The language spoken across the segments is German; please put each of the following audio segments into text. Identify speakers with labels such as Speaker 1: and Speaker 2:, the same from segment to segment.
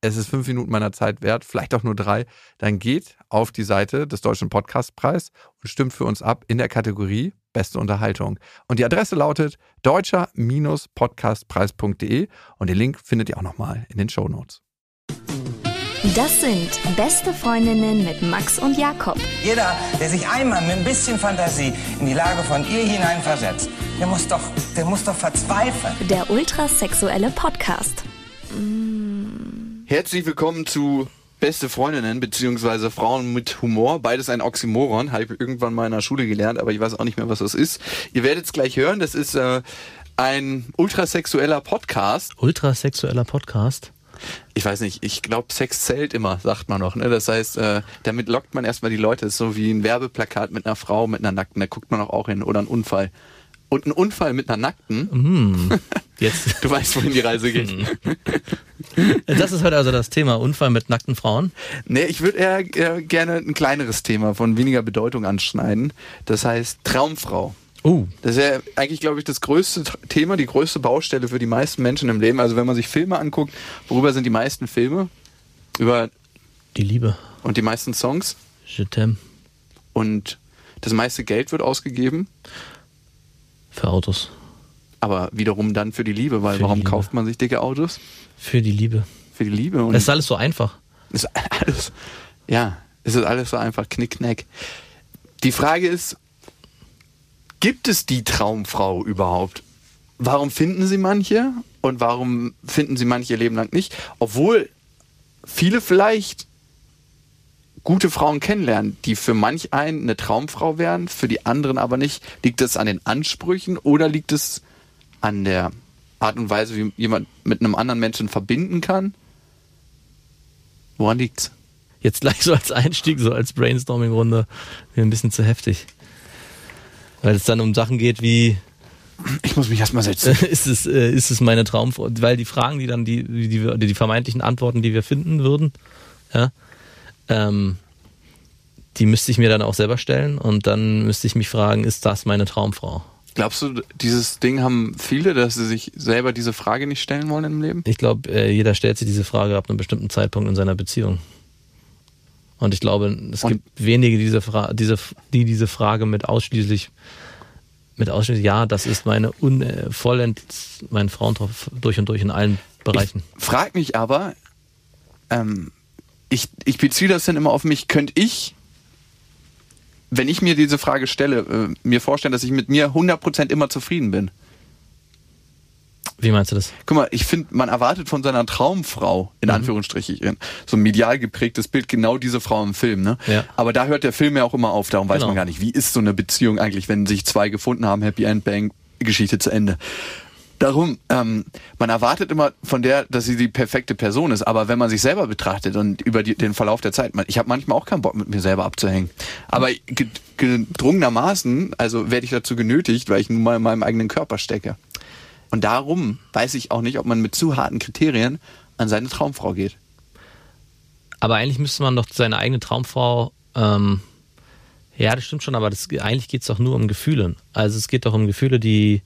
Speaker 1: es ist fünf Minuten meiner Zeit wert, vielleicht auch nur drei, dann geht auf die Seite des Deutschen Podcastpreis und stimmt für uns ab in der Kategorie Beste Unterhaltung. Und die Adresse lautet deutscher-podcastpreis.de und den Link findet ihr auch nochmal in den Show Notes.
Speaker 2: Das sind Beste Freundinnen mit Max und Jakob.
Speaker 3: Jeder, der sich einmal mit ein bisschen Fantasie in die Lage von ihr hineinversetzt, der muss doch, der muss doch verzweifeln.
Speaker 2: Der ultrasexuelle Podcast.
Speaker 1: Herzlich willkommen zu Beste Freundinnen beziehungsweise Frauen mit Humor. Beides ein Oxymoron, habe ich irgendwann mal in der Schule gelernt, aber ich weiß auch nicht mehr, was das ist. Ihr werdet es gleich hören, das ist äh, ein ultrasexueller Podcast.
Speaker 4: Ultrasexueller Podcast?
Speaker 1: Ich weiß nicht, ich glaube, Sex zählt immer, sagt man noch. Ne? Das heißt, äh, damit lockt man erstmal die Leute. Das ist so wie ein Werbeplakat mit einer Frau, mit einer Nackten, da guckt man auch, auch hin. Oder ein Unfall. Und ein Unfall mit einer Nackten.
Speaker 4: Mm, jetzt.
Speaker 1: Du weißt, wohin die Reise geht.
Speaker 4: Das ist heute also das Thema Unfall mit nackten Frauen.
Speaker 1: Nee, ich würde eher äh, gerne ein kleineres Thema von weniger Bedeutung anschneiden. Das heißt Traumfrau.
Speaker 4: Oh.
Speaker 1: Das ist ja eigentlich, glaube ich, das größte Thema, die größte Baustelle für die meisten Menschen im Leben. Also wenn man sich Filme anguckt, worüber sind die meisten Filme? Über
Speaker 4: Die Liebe.
Speaker 1: und die meisten Songs
Speaker 4: Je t'aime.
Speaker 1: und das meiste Geld wird ausgegeben,
Speaker 4: Für Autos.
Speaker 1: Aber wiederum dann für die Liebe, weil
Speaker 4: Für
Speaker 1: warum
Speaker 4: Liebe.
Speaker 1: kauft man sich dicke Autos?
Speaker 4: Für die Liebe.
Speaker 1: Für die Liebe. Und
Speaker 4: Es ist alles so einfach.
Speaker 1: ist alles, ja, es ist alles so einfach, knickknack. Die Frage ist, gibt es die Traumfrau überhaupt? Warum finden sie manche und warum finden sie manche ihr Leben lang nicht? Obwohl viele vielleicht gute Frauen kennenlernen, die für manch einen eine Traumfrau wären, für die anderen aber nicht. Liegt es an den Ansprüchen oder liegt es an der Art und Weise, wie jemand mit einem anderen Menschen verbinden kann? Woran liegt's?
Speaker 4: Jetzt gleich so als Einstieg, so als Brainstorming-Runde, mir ein bisschen zu heftig. Weil es dann um Sachen geht wie,
Speaker 1: Ich muss mich erstmal setzen.
Speaker 4: ist es, äh, ist es meine Traumfrau? Weil die Fragen, die dann, die, die, die, die vermeintlichen Antworten, die wir finden würden, ja, ähm, die müsste ich mir dann auch selber stellen und dann müsste ich mich fragen, ist das meine Traumfrau?
Speaker 1: Glaubst du, dieses Ding haben viele, dass sie sich selber diese Frage nicht stellen wollen im Leben?
Speaker 4: Ich glaube, äh, jeder stellt sich diese Frage ab einem bestimmten Zeitpunkt in seiner Beziehung. Und ich glaube, es
Speaker 1: Und-
Speaker 4: gibt wenige, die diese, Fra diese, die diese Frage mit ausschließlich, mit ausschließlich, ja, das ist meine un, äh, vollend, mein Frauentraum durch und durch in allen Bereichen.
Speaker 1: Ich frag mich aber, ähm, ich, ich beziehe das dann immer auf mich, könnte ich, wenn ich mir diese Frage stelle, äh, mir vorstellen, dass ich mit mir 100% immer zufrieden bin?
Speaker 4: Wie meinst du das?
Speaker 1: Guck mal, ich finde, man erwartet von seiner Traumfrau, in Anführungsstrichen, so ein medial geprägtes Bild, genau diese Frau im Film, ne?
Speaker 4: Ja.
Speaker 1: Aber da hört der Film ja auch immer auf, darum weiß
Speaker 4: Genau.
Speaker 1: man gar nicht, wie ist so eine Beziehung eigentlich, wenn sich zwei gefunden haben, Happy End, Bang, Geschichte zu Ende. Darum, ähm, man erwartet immer von der, dass sie die perfekte Person ist, aber wenn man sich selber betrachtet und über die, den Verlauf der Zeit, man, ich habe manchmal auch keinen Bock, mit mir selber abzuhängen. Aber ge- gedrungenermaßen, also werde ich dazu genötigt, weil ich nun mal in meinem eigenen Körper stecke. Und darum weiß ich auch nicht, ob man mit zu harten Kriterien an seine Traumfrau geht.
Speaker 4: Aber eigentlich müsste man doch seine eigene Traumfrau, ähm, ja, das stimmt schon, aber das, eigentlich geht es doch nur um Gefühle. Also es geht doch um Gefühle, die,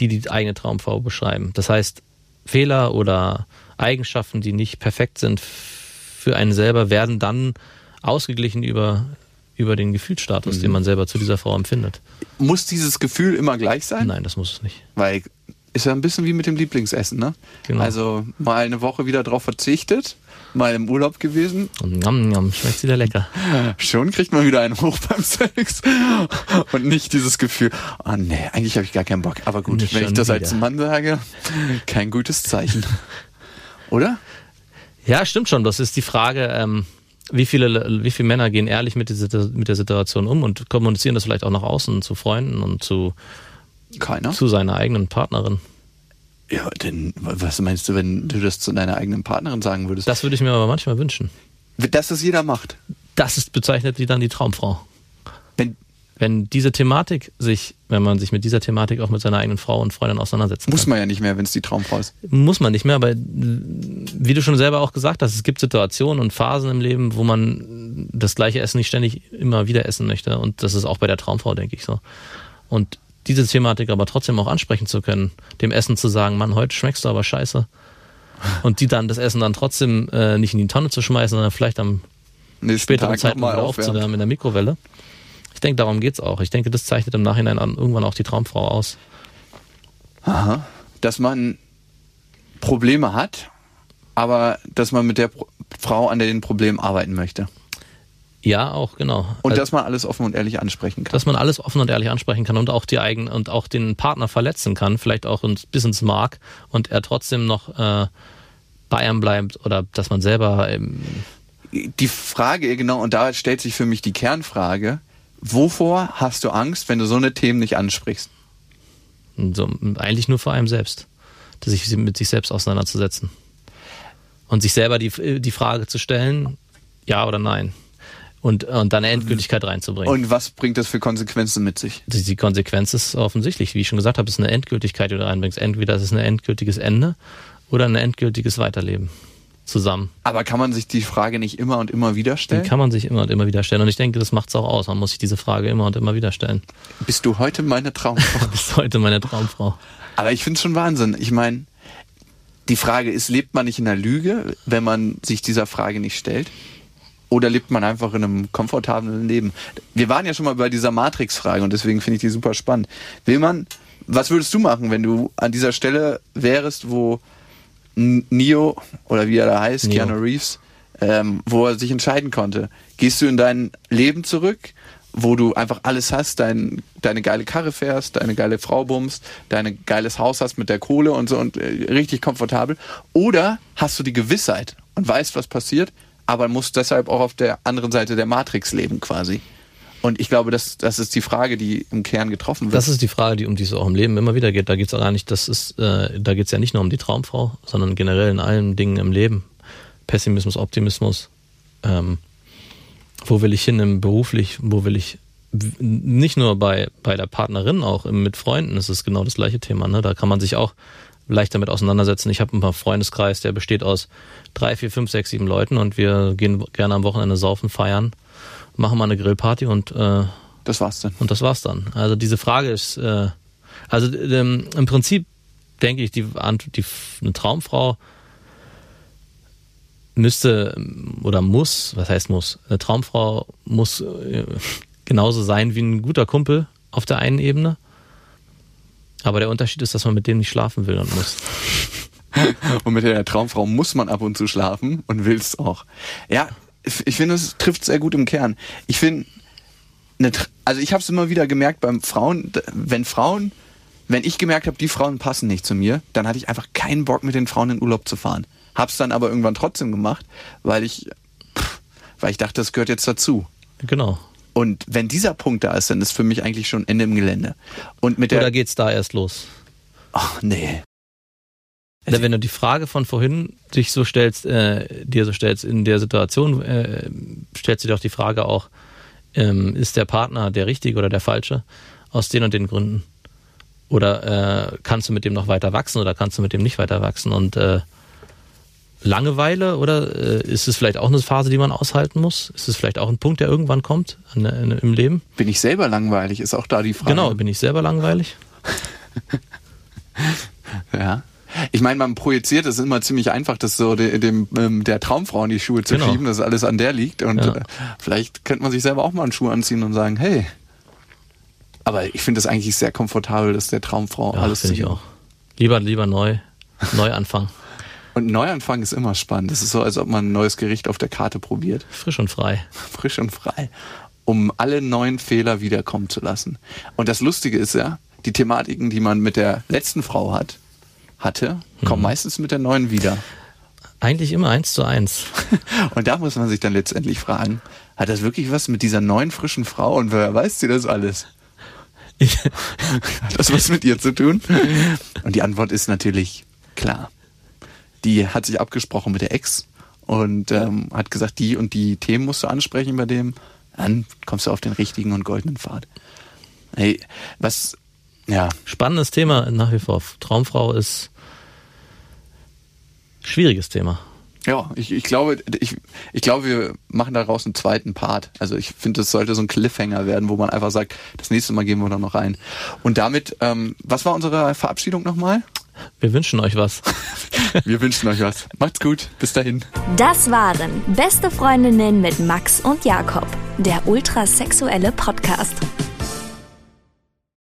Speaker 4: die die eigene Traumfrau beschreiben. Das heißt, Fehler oder Eigenschaften, die nicht perfekt sind für einen selber, werden dann ausgeglichen über, über den Gefühlsstatus,
Speaker 1: Mhm.
Speaker 4: den man selber zu dieser Frau empfindet.
Speaker 1: Muss dieses Gefühl immer gleich sein?
Speaker 4: Nein, das muss es nicht.
Speaker 1: Weil ist ja ein bisschen wie mit dem Lieblingsessen, ne?
Speaker 4: Genau.
Speaker 1: Also mal eine Woche wieder drauf verzichtet, mal im Urlaub gewesen,
Speaker 4: Und njam, njam, schmeckt wieder lecker.
Speaker 1: schon kriegt man wieder einen hoch beim Sex und nicht dieses Gefühl, ah nee, eigentlich habe ich gar keinen Bock. Aber gut,
Speaker 4: Nicht
Speaker 1: wenn ich das als
Speaker 4: wieder.
Speaker 1: Mann sage, kein gutes Zeichen. Oder?
Speaker 4: Ja, stimmt schon. Das ist die Frage, ähm, wie viele, wie viele Männer gehen ehrlich mit, dieser, mit der Situation um und kommunizieren das vielleicht auch nach außen zu Freunden und zu,
Speaker 1: Keiner.
Speaker 4: zu seiner eigenen Partnerin.
Speaker 1: Ja, denn was meinst du, wenn du das zu deiner eigenen Partnerin sagen würdest?
Speaker 4: Das würde ich mir aber manchmal wünschen.
Speaker 1: Dass das jeder macht.
Speaker 4: Das ist bezeichnet die dann die Traumfrau.
Speaker 1: Wenn,
Speaker 4: wenn diese Thematik sich, wenn man sich mit dieser Thematik auch mit seiner eigenen Frau und Freundin auseinandersetzen
Speaker 1: Muss
Speaker 4: kann.
Speaker 1: man ja nicht mehr, wenn es die Traumfrau ist.
Speaker 4: Muss man nicht mehr, aber wie du schon selber auch gesagt hast, es gibt Situationen und Phasen im Leben, wo man das gleiche Essen nicht ständig immer wieder essen möchte. Und das ist auch bei der Traumfrau, denke ich so. Und diese Thematik aber trotzdem auch ansprechen zu können, dem Essen zu sagen, Mann, heute schmeckst du aber scheiße. Und die dann das Essen dann trotzdem äh, nicht in die Tonne zu schmeißen, sondern vielleicht am
Speaker 1: Nächsten
Speaker 4: späteren
Speaker 1: Tag
Speaker 4: Zeitpunkt wieder aufzuwärmen in der Mikrowelle. Ich denke, darum geht's auch. Ich denke, das zeichnet im Nachhinein an, irgendwann auch die Traumfrau aus.
Speaker 1: Aha. Dass man Probleme hat, aber dass man mit der Pro Frau an den Problemen arbeiten möchte.
Speaker 4: Ja, auch, genau.
Speaker 1: Und
Speaker 4: Also,
Speaker 1: dass man alles offen und ehrlich ansprechen kann.
Speaker 4: dass man alles offen und ehrlich ansprechen kann und auch die eigenen und auch den Partner verletzen kann, vielleicht auch bis ins Mark und er trotzdem noch äh, bei einem bleibt oder dass man selber ähm,
Speaker 1: die Frage, genau, und da stellt sich für mich die Kernfrage, wovor hast du Angst, wenn du so eine Themen nicht ansprichst?
Speaker 4: so, eigentlich nur vor einem selbst, sich mit sich selbst auseinanderzusetzen und sich selber die, die Frage zu stellen, ja oder nein. Und, und dann eine Endgültigkeit reinzubringen.
Speaker 1: Und was bringt das für Konsequenzen mit sich?
Speaker 4: die, die Konsequenz ist offensichtlich, wie ich schon gesagt habe, ist eine Endgültigkeit, die du reinbringst. Entweder es ist ein endgültiges Ende oder ein endgültiges Weiterleben zusammen.
Speaker 1: Aber kann man sich die Frage nicht immer und immer wieder
Speaker 4: Die
Speaker 1: stellen?
Speaker 4: kann man sich immer und immer wieder stellen. Und ich denke, das macht es auch aus. Man muss sich diese Frage immer und immer wieder stellen.
Speaker 1: Bist du heute meine Traumfrau?
Speaker 4: Bis heute meine Traumfrau.
Speaker 1: Aber ich finde es schon Wahnsinn. Ich meine, die Frage ist, lebt man nicht in einer Lüge, wenn man sich dieser Frage nicht stellt? Oder lebt man einfach in einem komfortablen Leben? Wir waren ja schon mal bei dieser Matrix-Frage und deswegen finde ich die super spannend. Will man, was würdest du machen, wenn du an dieser Stelle wärst, wo Neo oder wie er da heißt,
Speaker 4: Neo.
Speaker 1: Keanu Reeves, ähm, wo er sich entscheiden konnte? Gehst du in dein Leben zurück, wo du einfach alles hast, dein, deine geile Karre fährst, deine geile Frau bummst, dein geiles Haus hast mit der Kohle und so und äh, richtig komfortabel? Oder hast du die Gewissheit und weißt, was passiert, aber musst deshalb auch auf der anderen Seite der Matrix leben quasi? Und ich glaube, das, das ist die Frage, die im Kern getroffen wird.
Speaker 4: Das ist die Frage, die um die es auch im Leben immer wieder geht. Da geht es gar nicht, das ist, äh, da geht es ja nicht nur um die Traumfrau, sondern generell in allen Dingen im Leben. Pessimismus, Optimismus. Ähm, wo will ich hin im beruflich? Wo will ich nicht nur bei, bei der Partnerin, auch mit Freunden ist es genau das gleiche Thema. Ne? Da kann man sich auch leicht damit auseinandersetzen. Ich habe einen Freundeskreis, der besteht aus drei, vier, fünf, sechs, sieben Leuten und wir gehen gerne am Wochenende saufen, feiern, machen mal eine Grillparty und äh,
Speaker 1: das war's dann.
Speaker 4: und das war's dann. Also diese Frage ist, äh, also ähm, im Prinzip denke ich, die, die eine Traumfrau müsste oder muss, was heißt muss? Eine Traumfrau muss äh, genauso sein wie ein guter Kumpel auf der einen Ebene. Aber der Unterschied ist, dass man mit dem nicht schlafen will und muss.
Speaker 1: Und mit der Traumfrau muss man ab und zu schlafen und will's auch. Ja, ich finde, es trifft sehr gut im Kern. Ich finde, Tr- also ich habe es immer wieder gemerkt beim Frauen, wenn Frauen, wenn ich gemerkt habe, die Frauen passen nicht zu mir, dann hatte ich einfach keinen Bock mit den Frauen in Urlaub zu fahren. Hab's dann aber irgendwann trotzdem gemacht, weil ich, weil ich dachte, das gehört jetzt dazu.
Speaker 4: Genau.
Speaker 1: Und wenn dieser Punkt da ist, dann ist für mich eigentlich schon Ende im Gelände. Und mit der,
Speaker 4: Oder geht's da erst los?
Speaker 1: ach nee,
Speaker 4: Oder wenn du die Frage von vorhin dich so stellst, äh, dir so stellst in der Situation, äh, stellst du dir auch die Frage auch, ähm, ist der Partner der richtige oder der falsche aus den und den Gründen? Oder äh, kannst du mit dem noch weiter wachsen oder kannst du mit dem nicht weiter wachsen? Und äh, Langeweile oder äh, ist es vielleicht auch eine Phase, die man aushalten muss? Ist es vielleicht auch ein Punkt, der irgendwann kommt an, an, im Leben?
Speaker 1: bin ich selber langweilig, ist auch da die Frage.
Speaker 4: Genau, bin ich selber langweilig?
Speaker 1: Ja. Ich meine, man projiziert es immer ziemlich einfach, das so de, dem ähm, der Traumfrau in die Schuhe zu
Speaker 4: Genau.
Speaker 1: schieben, dass alles an der liegt. Und
Speaker 4: Ja.
Speaker 1: äh, vielleicht könnte man sich selber auch mal einen Schuh anziehen und sagen, hey. Aber ich finde es eigentlich sehr komfortabel, dass der Traumfrau
Speaker 4: Ja,
Speaker 1: alles
Speaker 4: finde ich auch. Lieber, lieber neu, neu anfangen.
Speaker 1: Und Neuanfang ist immer spannend. Das ist so, als ob man ein neues Gericht auf der Karte probiert.
Speaker 4: Frisch und frei.
Speaker 1: Frisch und frei. Um alle neuen Fehler wiederkommen zu lassen. Und das Lustige ist ja, die Thematiken, die man mit der letzten Frau hat, hatte, kommen
Speaker 4: Mhm.
Speaker 1: meistens mit der neuen wieder.
Speaker 4: Eigentlich immer eins zu eins.
Speaker 1: Und da muss man sich dann letztendlich fragen, hat das wirklich was mit dieser neuen frischen Frau und wer weiß sie das alles?
Speaker 4: Ich,
Speaker 1: Hat das was mit ihr zu tun? Und die Antwort ist natürlich klar. Die hat sich abgesprochen mit der Ex und ähm, hat gesagt, die und die Themen musst du ansprechen bei dem, dann kommst du auf den richtigen und goldenen Pfad. Hey, was, ja,
Speaker 4: Spannendes Thema nach wie vor. Traumfrau ist schwieriges Thema.
Speaker 1: Ja, ich, ich glaube, ich, ich glaube, wir machen daraus einen zweiten Part. Also ich finde, das sollte so ein Cliffhanger werden, wo man einfach sagt, das nächste Mal gehen wir dann noch rein. Und damit, ähm, was war unsere Verabschiedung nochmal?
Speaker 4: Wir wünschen euch was.
Speaker 1: Wir wünschen euch was. Macht's gut. Bis dahin.
Speaker 2: Das waren Beste Freundinnen mit Max und Jakob, der ultrasexuelle Podcast.